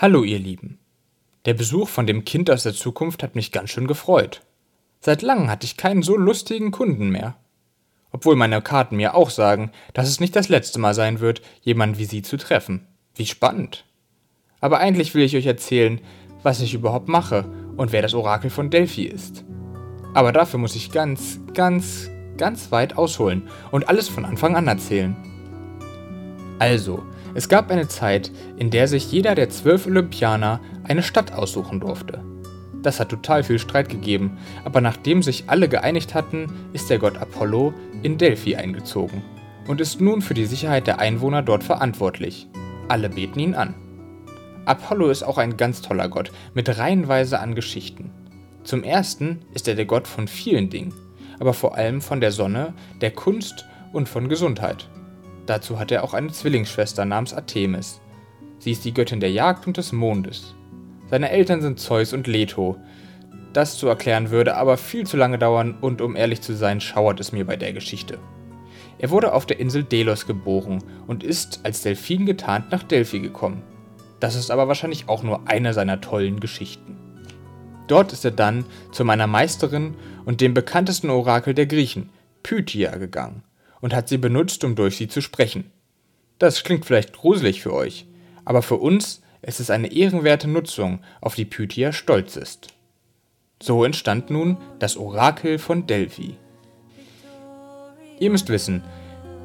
Hallo ihr Lieben. Der Besuch von dem Kind aus der Zukunft hat mich ganz schön gefreut. Seit langem hatte ich keinen so lustigen Kunden mehr. Obwohl meine Karten mir auch sagen, dass es nicht das letzte Mal sein wird, jemanden wie Sie zu treffen. Wie spannend. Aber eigentlich will ich euch erzählen, was ich überhaupt mache und wer das Orakel von Delphi ist. Aber dafür muss ich ganz, ganz, ganz weit ausholen und alles von Anfang an erzählen. Also, es gab eine Zeit, in der sich jeder der zwölf Olympianer eine Stadt aussuchen durfte. Das hat total viel Streit gegeben, aber nachdem sich alle geeinigt hatten, ist der Gott Apollo in Delphi eingezogen und ist nun für die Sicherheit der Einwohner dort verantwortlich. Alle beten ihn an. Apollo ist auch ein ganz toller Gott mit reihenweise an Geschichten. Zum ersten ist er der Gott von vielen Dingen, aber vor allem von der Sonne, der Kunst und von Gesundheit. Dazu hat er auch eine Zwillingsschwester namens Artemis. Sie ist die Göttin der Jagd und des Mondes. Seine Eltern sind Zeus und Leto. Das zu erklären würde aber viel zu lange dauern und um ehrlich zu sein, schauert es mir bei der Geschichte. Er wurde auf der Insel Delos geboren und ist als Delfin getarnt nach Delphi gekommen. Das ist aber wahrscheinlich auch nur eine seiner tollen Geschichten. Dort ist er dann zu meiner Meisterin und dem bekanntesten Orakel der Griechen, Pythia, gegangen und hat sie benutzt, um durch sie zu sprechen. Das klingt vielleicht gruselig für euch, aber für uns ist es eine ehrenwerte Nutzung, auf die Pythia stolz ist. So entstand nun das Orakel von Delphi. Ihr müsst wissen,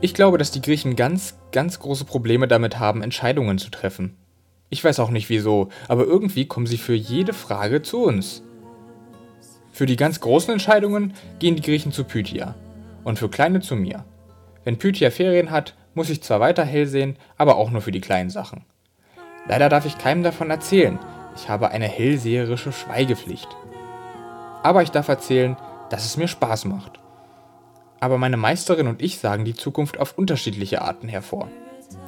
ich glaube, dass die Griechen ganz, ganz große Probleme damit haben, Entscheidungen zu treffen. Ich weiß auch nicht wieso, aber irgendwie kommen sie für jede Frage zu uns. Für die ganz großen Entscheidungen gehen die Griechen zu Pythia und für kleine zu mir. Wenn Pythia Ferien hat, muss ich zwar weiter hell sehen, aber auch nur für die kleinen Sachen. Leider darf ich keinem davon erzählen. Ich habe eine hellseherische Schweigepflicht. Aber ich darf erzählen, dass es mir Spaß macht. Aber meine Meisterin und ich sagen die Zukunft auf unterschiedliche Arten hervor.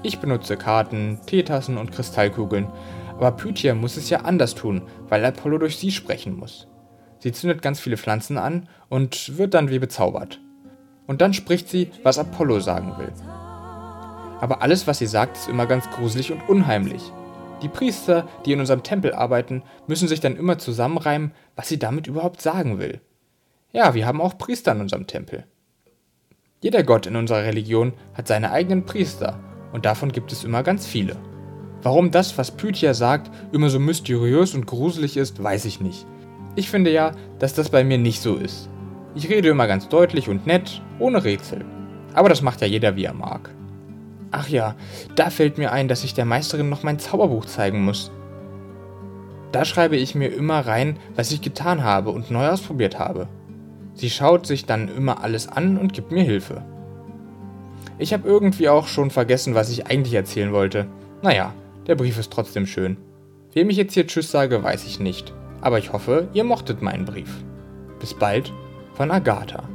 Ich benutze Karten, Teetassen und Kristallkugeln, aber Pythia muss es ja anders tun, weil Apollo durch sie sprechen muss. Sie zündet ganz viele Pflanzen an und wird dann wie bezaubert. Und dann spricht sie, was Apollo sagen will. Aber alles, was sie sagt, ist immer ganz gruselig und unheimlich. Die Priester, die in unserem Tempel arbeiten, müssen sich dann immer zusammenreimen, was sie damit überhaupt sagen will. Ja, wir haben auch Priester in unserem Tempel. Jeder Gott in unserer Religion hat seine eigenen Priester und davon gibt es immer ganz viele. Warum das, was Pythia sagt, immer so mysteriös und gruselig ist, weiß ich nicht. Ich finde ja, dass das bei mir nicht so ist. Ich rede immer ganz deutlich und nett, ohne Rätsel. Aber das macht ja jeder, wie er mag. Ach ja, da fällt mir ein, dass ich der Meisterin noch mein Zauberbuch zeigen muss. Da schreibe ich mir immer rein, was ich getan habe und neu ausprobiert habe. Sie schaut sich dann immer alles an und gibt mir Hilfe. Ich habe irgendwie auch schon vergessen, was ich eigentlich erzählen wollte. Naja, der Brief ist trotzdem schön. Wem ich jetzt hier Tschüss sage, weiß ich nicht. Aber ich hoffe, ihr mochtet meinen Brief. Bis bald von Agatha.